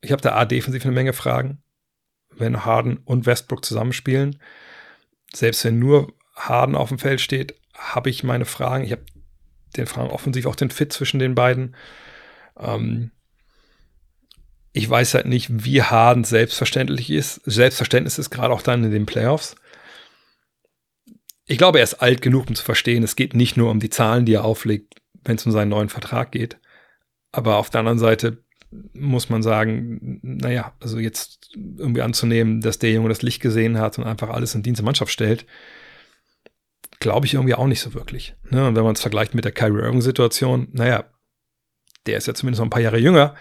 ich habe da A defensiv eine Menge Fragen. Wenn Harden und Westbrook zusammenspielen, selbst wenn nur Harden auf dem Feld steht, habe ich meine Fragen. Ich habe den Fragen offensiv auch den Fit zwischen den beiden. Ähm, ich weiß halt nicht, wie Harden selbstverständlich ist. Selbstverständnis ist gerade auch dann in den Playoffs. Ich glaube, er ist alt genug, um zu verstehen, es geht nicht nur um die Zahlen, die er auflegt, wenn es um seinen neuen Vertrag geht. Aber auf der anderen Seite muss man sagen, naja, also jetzt irgendwie anzunehmen, dass der Junge das Licht gesehen hat und einfach alles in Dienst der Mannschaft stellt, glaube ich irgendwie auch nicht so wirklich. Ne? Und wenn man es vergleicht mit der Kyrie Irving-Situation, naja, der ist ja zumindest noch ein paar Jahre jünger.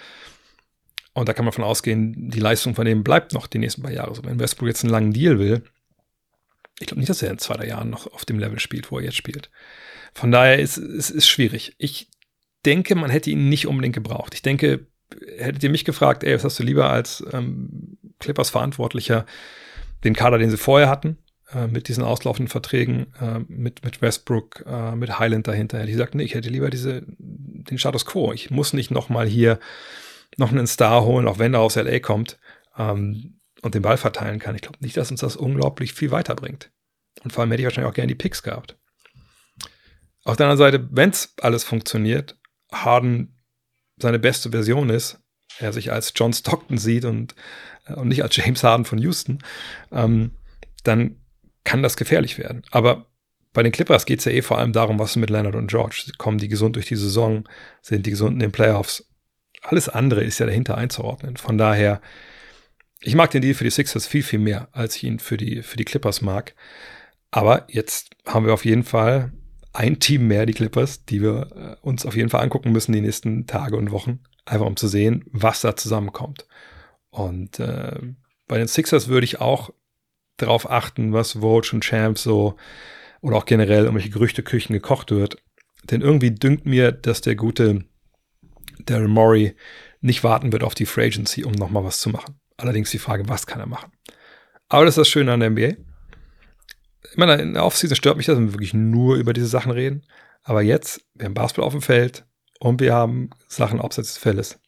Und da kann man von ausgehen, die Leistung von dem bleibt noch die nächsten paar Jahre. So, wenn Westbrook jetzt einen langen Deal will, ich glaube nicht, dass er in zwei, drei Jahren noch auf dem Level spielt, wo er jetzt spielt. Von daher ist es ist schwierig. Ich denke, man hätte ihn nicht unbedingt gebraucht. Ich denke, hättet ihr mich gefragt, ey, was hast du lieber als ähm, Clippers-Verantwortlicher, den Kader, den sie vorher hatten, äh, mit diesen auslaufenden Verträgen, äh, mit, mit Westbrook, äh, mit Highland dahinter, hätte ich gesagt, nee, ich hätte lieber diese, den Status Quo. Ich muss nicht nochmal hier noch einen Star holen, auch wenn er aus LA kommt ähm, und den Ball verteilen kann. Ich glaube nicht, dass uns das unglaublich viel weiterbringt. Und vor allem hätte ich wahrscheinlich auch gerne die Picks gehabt. Auf der anderen Seite, wenn es alles funktioniert, Harden seine beste Version ist, er sich als John Stockton sieht und, äh, und nicht als James Harden von Houston, ähm, dann kann das gefährlich werden. Aber bei den Clippers geht es ja eh vor allem darum, was mit Leonard und George. Kommen die gesund durch die Saison? Sind die gesund in den Playoffs? Alles andere ist ja dahinter einzuordnen. Von daher, ich mag den Deal für die Sixers viel, viel mehr, als ich ihn für die, für die Clippers mag. Aber jetzt haben wir auf jeden Fall ein Team mehr, die Clippers, die wir äh, uns auf jeden Fall angucken müssen die nächsten Tage und Wochen, einfach um zu sehen, was da zusammenkommt. Und äh, bei den Sixers würde ich auch darauf achten, was Woj und Champs so oder auch generell um welche Gerüchteküchen gekocht wird. Denn irgendwie dünkt mir, dass der gute Daryl Morey nicht warten wird auf die Free Agency, um nochmal was zu machen. Allerdings die Frage, was kann er machen? Aber das ist das Schöne an der NBA ich in der Offseason stört mich das, wenn wir wirklich nur über diese Sachen reden. Aber jetzt, wir haben Basketball auf dem Feld und wir haben Sachen abseits des Feldes.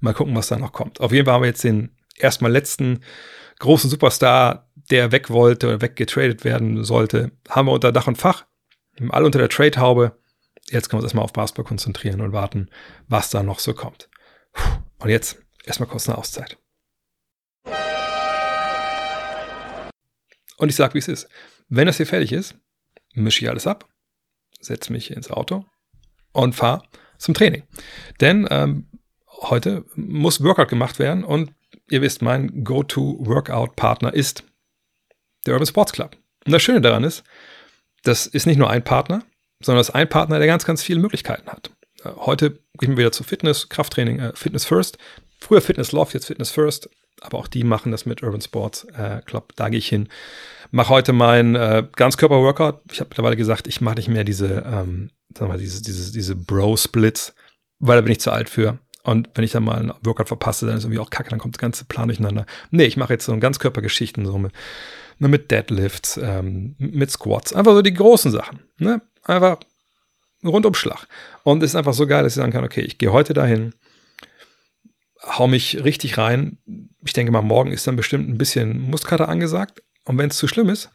Mal gucken, was da noch kommt. Auf jeden Fall haben wir jetzt den erstmal letzten großen Superstar, der weg wollte oder weggetradet werden sollte, haben wir unter Dach und Fach. Alle unter der Trade-Haube. Jetzt können wir uns erstmal auf Basketball konzentrieren und warten, was da noch so kommt. Und jetzt erstmal kurz eine Auszeit. Und ich sage, wie es ist. Wenn das hier fertig ist, mische ich alles ab, setze mich ins Auto und fahre zum Training. Denn ähm, heute muss Workout gemacht werden und ihr wisst, mein Go-To-Workout-Partner ist der Urban Sports Club. Und das Schöne daran ist, das ist nicht nur ein Partner, sondern das ist ein Partner, der ganz, ganz viele Möglichkeiten hat. Äh, heute gehen wir wieder zu Fitness, Krafttraining, äh, Fitness First. Früher Fitness Loft, jetzt Fitness First aber auch die machen das mit Urban Sports äh, Club. Da gehe ich hin. Mache heute mein äh, Ganzkörper-Workout. Ich habe mittlerweile gesagt, ich mache nicht mehr diese, ähm, sagen wir mal, diese, diese, diese Bro-Splits, weil da bin ich zu alt für. Und wenn ich dann mal einen Workout verpasse, dann ist irgendwie auch kacke, dann kommt das ganze Plan durcheinander. Nee, ich mache jetzt so Ganzkörpergeschichten, so mit, mit Deadlifts, ähm, mit Squats. Einfach so die großen Sachen. Ne? Einfach Rundumschlag. Und es ist einfach so geil, dass ich sagen kann, okay, ich gehe heute dahin, hau mich richtig rein. Ich denke mal, morgen ist dann bestimmt ein bisschen Muskelkater angesagt. Und wenn es zu schlimm ist,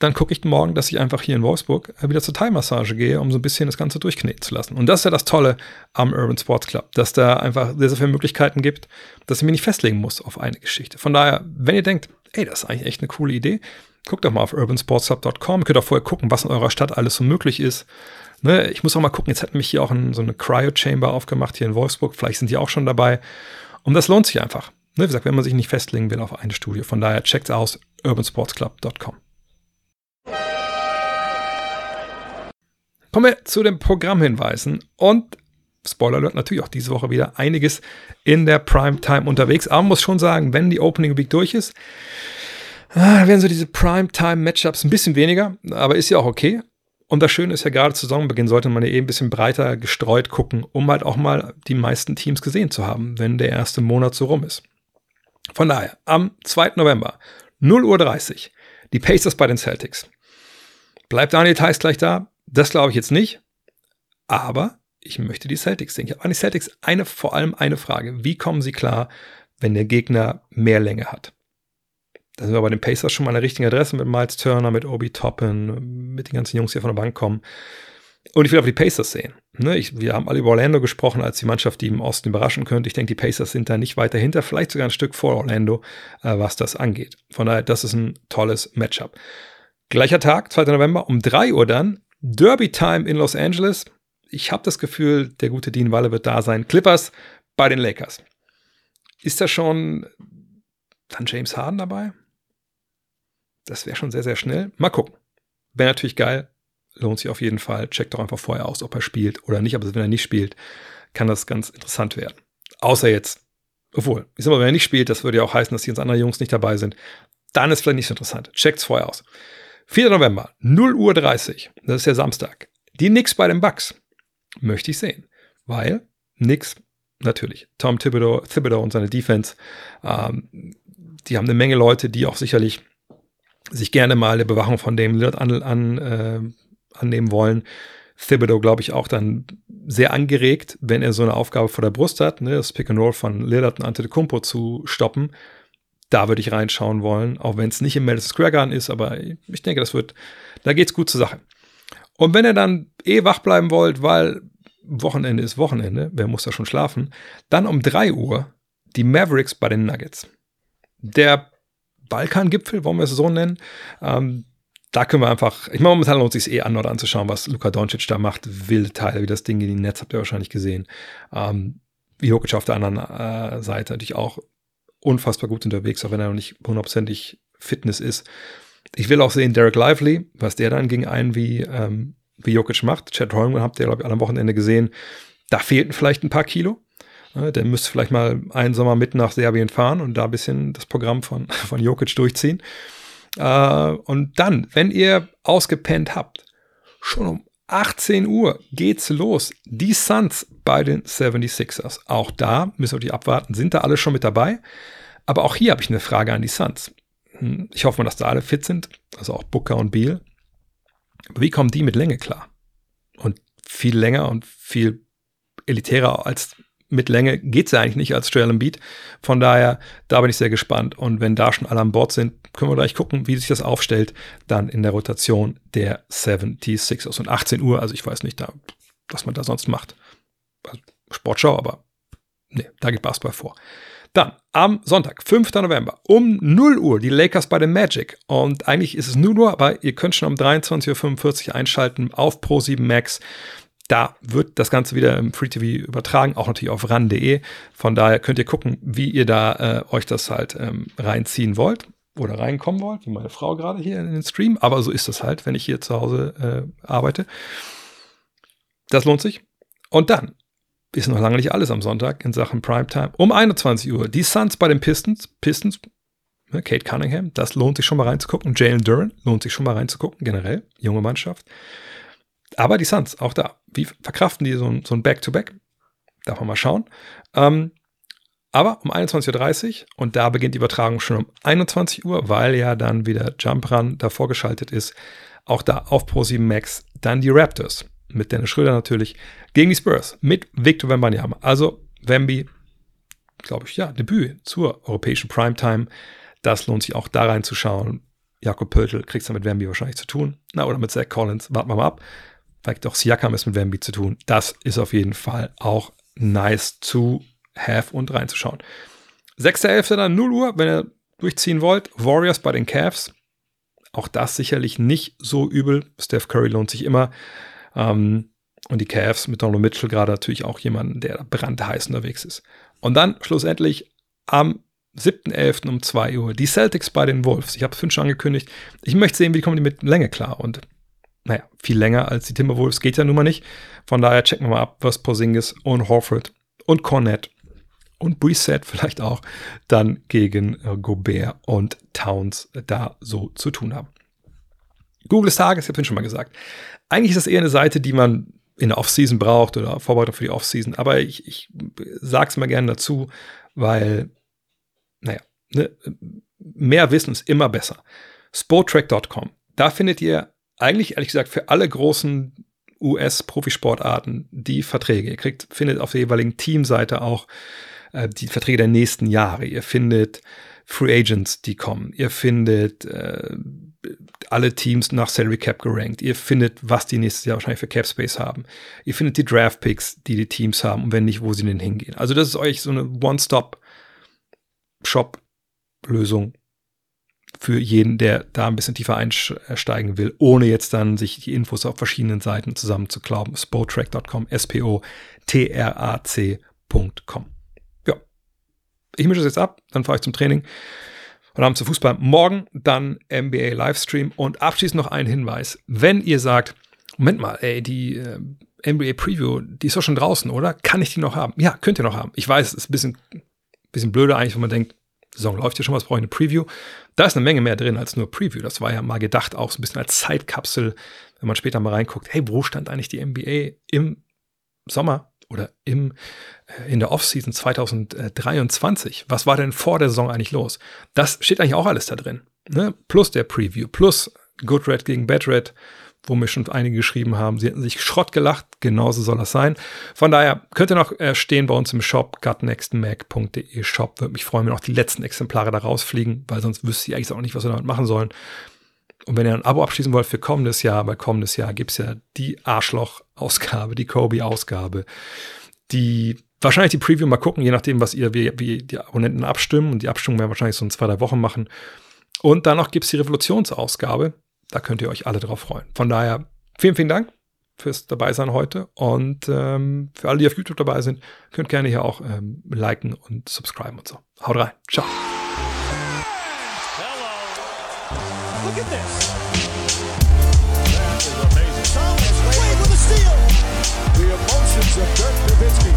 dann gucke ich morgen, dass ich einfach hier in Wolfsburg äh, wieder zur Thai-Massage gehe, um so ein bisschen das Ganze durchkneten zu lassen. Und das ist ja das Tolle am Urban Sports Club, dass da einfach sehr, sehr viele Möglichkeiten gibt, dass ich mich nicht festlegen muss auf eine Geschichte. Von daher, wenn ihr denkt, ey, das ist eigentlich echt eine coole Idee, guckt doch mal auf urbansportsclub.com. Ihr könnt auch vorher gucken, was in eurer Stadt alles so möglich ist. Ne, ich muss auch mal gucken, jetzt hat mich hier auch ein, so eine Cryo-Chamber aufgemacht hier in Wolfsburg. Vielleicht sind die auch schon dabei. Und das lohnt sich einfach. Ne, wie gesagt, wenn man sich nicht festlegen will auf eine Studie. Von daher checkt aus urbansportsclub.com. Kommen wir zu den Programmhinweisen. Und Spoiler Alert, natürlich auch diese Woche wieder einiges in der Primetime unterwegs. Aber man muss schon sagen, wenn die Opening Week durch ist, ah, werden so diese Primetime-Matchups ein bisschen weniger, aber ist ja auch okay. Und das Schöne ist ja gerade zu Saisonbeginn sollte man ja eben ein bisschen breiter gestreut gucken, um halt auch mal die meisten Teams gesehen zu haben, wenn der erste Monat so rum ist. Von daher, am 2. November, 0.30 Uhr, die Pacers bei den Celtics. Bleibt Daniel Theiss gleich da? Das glaube ich jetzt nicht. Aber ich möchte die Celtics sehen. Ich habe an die Celtics eine, vor allem eine Frage. Wie kommen sie klar, wenn der Gegner mehr Länge hat? Da sind wir bei den Pacers schon mal an der richtigen Adresse mit Miles Turner, mit Obi Toppin, mit den ganzen Jungs, die von der Bank kommen. Und ich will aber die Pacers sehen. Ne, ich, wir haben alle über Orlando gesprochen als die Mannschaft, die im Osten überraschen könnte. Ich denke, die Pacers sind da nicht weit dahinter, vielleicht sogar ein Stück vor Orlando, äh, was das angeht. Von daher, das ist ein tolles Matchup. Gleicher Tag, 2. November, um 3 Uhr dann, Derby Time in Los Angeles. Ich habe das Gefühl, der gute Dean Walle wird da sein. Clippers bei den Lakers. Ist da schon dann James Harden dabei? Das wäre schon sehr, sehr schnell. Mal gucken. Wäre natürlich geil. Lohnt sich auf jeden Fall. Checkt doch einfach vorher aus, ob er spielt oder nicht. Aber wenn er nicht spielt, kann das ganz interessant werden. Außer jetzt, obwohl, ich sag mal, wenn er nicht spielt, das würde ja auch heißen, dass die ganzen anderen Jungs nicht dabei sind. Dann ist vielleicht nicht so interessant. Checkt's vorher aus. 4. November, 0 Uhr 30. Das ist der Samstag. Die Knicks bei den Bucks. Möchte ich sehen. Weil Knicks, natürlich, Tom Thibodeau, Thibodeau und seine Defense, ähm, die haben eine Menge Leute, die auch sicherlich sich gerne mal der Bewachung von dem Lillard an, an, äh, annehmen wollen. Thibodeau, glaube ich, auch dann sehr angeregt, wenn er so eine Aufgabe vor der Brust hat, ne, das Pick and Roll von Lillard und Antetokounmpo zu stoppen. Da würde ich reinschauen wollen, auch wenn es nicht im Madison Square Garden ist, aber ich denke, das wird, da geht's gut zur Sache. Und wenn ihr dann eh wach bleiben wollt, weil Wochenende ist Wochenende, wer muss da schon schlafen, dann um 3 Uhr die Mavericks bei den Nuggets. Der Balkangipfel, wollen wir es so nennen, ähm, da können wir einfach, ich meine, momentan lohnt es sich eh an oder anzuschauen, was Luka Doncic da macht. Wilde Teile, wie das Ding in die Netz, habt ihr wahrscheinlich gesehen. Ähm, Jokic auf der anderen äh, Seite natürlich auch unfassbar gut unterwegs, auch wenn er noch nicht hundertprozentig Fitness ist. Ich will auch sehen, Derek Lively, was der dann gegen einen wie, ähm, wie Jokic macht. Chad Holmgren habt ihr, glaube ich, am Wochenende gesehen. Da fehlten vielleicht ein paar Kilo. Der müsste vielleicht mal einen Sommer mit nach Serbien fahren und da ein bisschen das Programm von, von Jokic durchziehen. Äh, und dann, wenn ihr ausgepennt habt, schon um 18 Uhr geht's los. Die Suns bei den 76ers. Auch da müssen wir die abwarten. Sind da alle schon mit dabei? Aber auch hier habe ich eine Frage an die Suns. Hm, ich hoffe mal, dass da alle fit sind. Also auch Booker und Beal. Wie kommen die mit Länge klar? Und viel länger und viel elitärer als mit Länge geht es ja eigentlich nicht als Joel Embiid. Von daher, da bin ich sehr gespannt. Und wenn da schon alle an Bord sind, können wir gleich gucken, wie sich das aufstellt, dann in der Rotation der 76ers. Und 18 Uhr, also ich weiß nicht, da, was man da sonst macht. Also Sportschau, aber nee, da geht Basketball vor. Dann am Sonntag, 5. November, um 0 Uhr die Lakers bei den Magic. Und eigentlich ist es 0 Uhr, aber ihr könnt schon um 23.45 Uhr einschalten auf Pro7 Max. Da wird das Ganze wieder im Free TV übertragen, auch natürlich auf ran.de. Von daher könnt ihr gucken, wie ihr da äh, euch das halt ähm, reinziehen wollt oder reinkommen wollt, wie meine Frau gerade hier in den Stream. Aber so ist das halt, wenn ich hier zu Hause äh, arbeite. Das lohnt sich. Und dann ist noch lange nicht alles am Sonntag in Sachen Primetime. Um 21 Uhr die Suns bei den Pistons. Pistons, ne, Kate Cunningham, das lohnt sich schon mal reinzugucken. Jalen Duran lohnt sich schon mal reinzugucken, generell, junge Mannschaft. Aber die Suns, auch da, wie verkraften die so ein, so ein Back-to-Back? Darf man mal schauen. Ähm, aber um 21.30 Uhr und da beginnt die Übertragung schon um 21 Uhr, weil ja dann wieder Jump Run davor geschaltet ist. Auch da auf Pro7 Max dann die Raptors mit Dennis Schröder natürlich gegen die Spurs mit Victor Wembanyama. Also Wemby, glaube ich, ja, Debüt zur europäischen Primetime. Das lohnt sich auch da reinzuschauen. Jakob Pöltl kriegt es dann mit Wemby wahrscheinlich zu tun. Na, oder mit Zach Collins. Warten wir mal ab vielleicht auch Siakam ist mit Wemby zu tun. Das ist auf jeden Fall auch nice to have und reinzuschauen. 6.11. dann 0 Uhr, wenn ihr durchziehen wollt. Warriors bei den Cavs. Auch das sicherlich nicht so übel. Steph Curry lohnt sich immer. Ähm, und die Cavs mit Donald Mitchell gerade natürlich auch jemanden, der brandheiß unterwegs ist. Und dann schlussendlich am 7.11. um 2 Uhr die Celtics bei den Wolves. Ich habe es schon angekündigt. Ich möchte sehen, wie kommen die mit Länge klar. Und naja, viel länger als die Timberwolves geht ja nun mal nicht. Von daher checken wir mal ab, was Porzingis und Horford und Cornett und Brissett vielleicht auch dann gegen äh, Gobert und Towns da so zu tun haben. Google des Tages, ich habe schon mal gesagt. Eigentlich ist das eher eine Seite, die man in der Offseason braucht oder Vorbereitung für die Offseason, aber ich, ich sage es mal gerne dazu, weil, naja, ne, mehr Wissen ist immer besser. Sporttrack.com, da findet ihr eigentlich, ehrlich gesagt, für alle großen US-Profisportarten die Verträge. Ihr kriegt, findet auf der jeweiligen Teamseite auch äh, die Verträge der nächsten Jahre. Ihr findet Free Agents, die kommen. Ihr findet äh, alle Teams nach Salary Cap gerankt. Ihr findet, was die nächstes Jahr wahrscheinlich für Cap Space haben. Ihr findet die Draft Picks, die die Teams haben und wenn nicht, wo sie denn hingehen. Also das ist euch so eine One-Stop-Shop-Lösung für jeden, der da ein bisschen tiefer einsteigen will, ohne jetzt dann sich die Infos auf verschiedenen Seiten zusammenzuklauben. Spotrack.com, S-P-O-T-R-A-C.com. Ja. Ich mische es jetzt ab, dann fahre ich zum Training und haben zu Fußball. Morgen dann NBA Livestream und abschließend noch ein Hinweis. Wenn ihr sagt, Moment mal, ey, die äh, NBA Preview, die ist doch schon draußen, oder? Kann ich die noch haben? Ja, könnt ihr noch haben. Ich weiß, es ist ein bisschen, bisschen blöder eigentlich, wenn man denkt, Saison läuft ja schon, was brauche ich eine Preview? Da ist eine Menge mehr drin als nur Preview. Das war ja mal gedacht auch so ein bisschen als Zeitkapsel, wenn man später mal reinguckt, hey, wo stand eigentlich die NBA im Sommer oder im, äh, in der Offseason 2023? Was war denn vor der Saison eigentlich los? Das steht eigentlich auch alles da drin. Ne? Plus der Preview, plus Good Red gegen Bad Red wo mir schon einige geschrieben haben, sie hätten sich Schrott gelacht. Genauso soll das sein. Von daher könnt ihr noch äh, stehen bei uns im Shop, gutnextmac.de Shop. Würde mich freuen, wenn auch die letzten Exemplare da rausfliegen, weil sonst wüsste ich eigentlich auch nicht, was wir damit machen sollen. Und wenn ihr ein Abo abschließen wollt für kommendes Jahr, bei kommendes Jahr gibt es ja die Arschloch-Ausgabe, die Kobe-Ausgabe, die wahrscheinlich die Preview mal gucken, je nachdem, was ihr, wie, wie die Abonnenten abstimmen. Und die Abstimmung werden wahrscheinlich so in zwei, drei Wochen machen. Und dann noch gibt es die Revolutionsausgabe. Da könnt ihr euch alle drauf freuen. Von daher, vielen, vielen Dank fürs Dabeisein heute und ähm, für alle, die auf YouTube dabei sind, könnt gerne hier auch ähm, liken und subscriben und so. Haut rein. Ciao. Look at this. Of Dirk Nowitzki.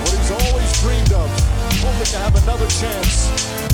What he's always dreamed of. Hoping to have another chance.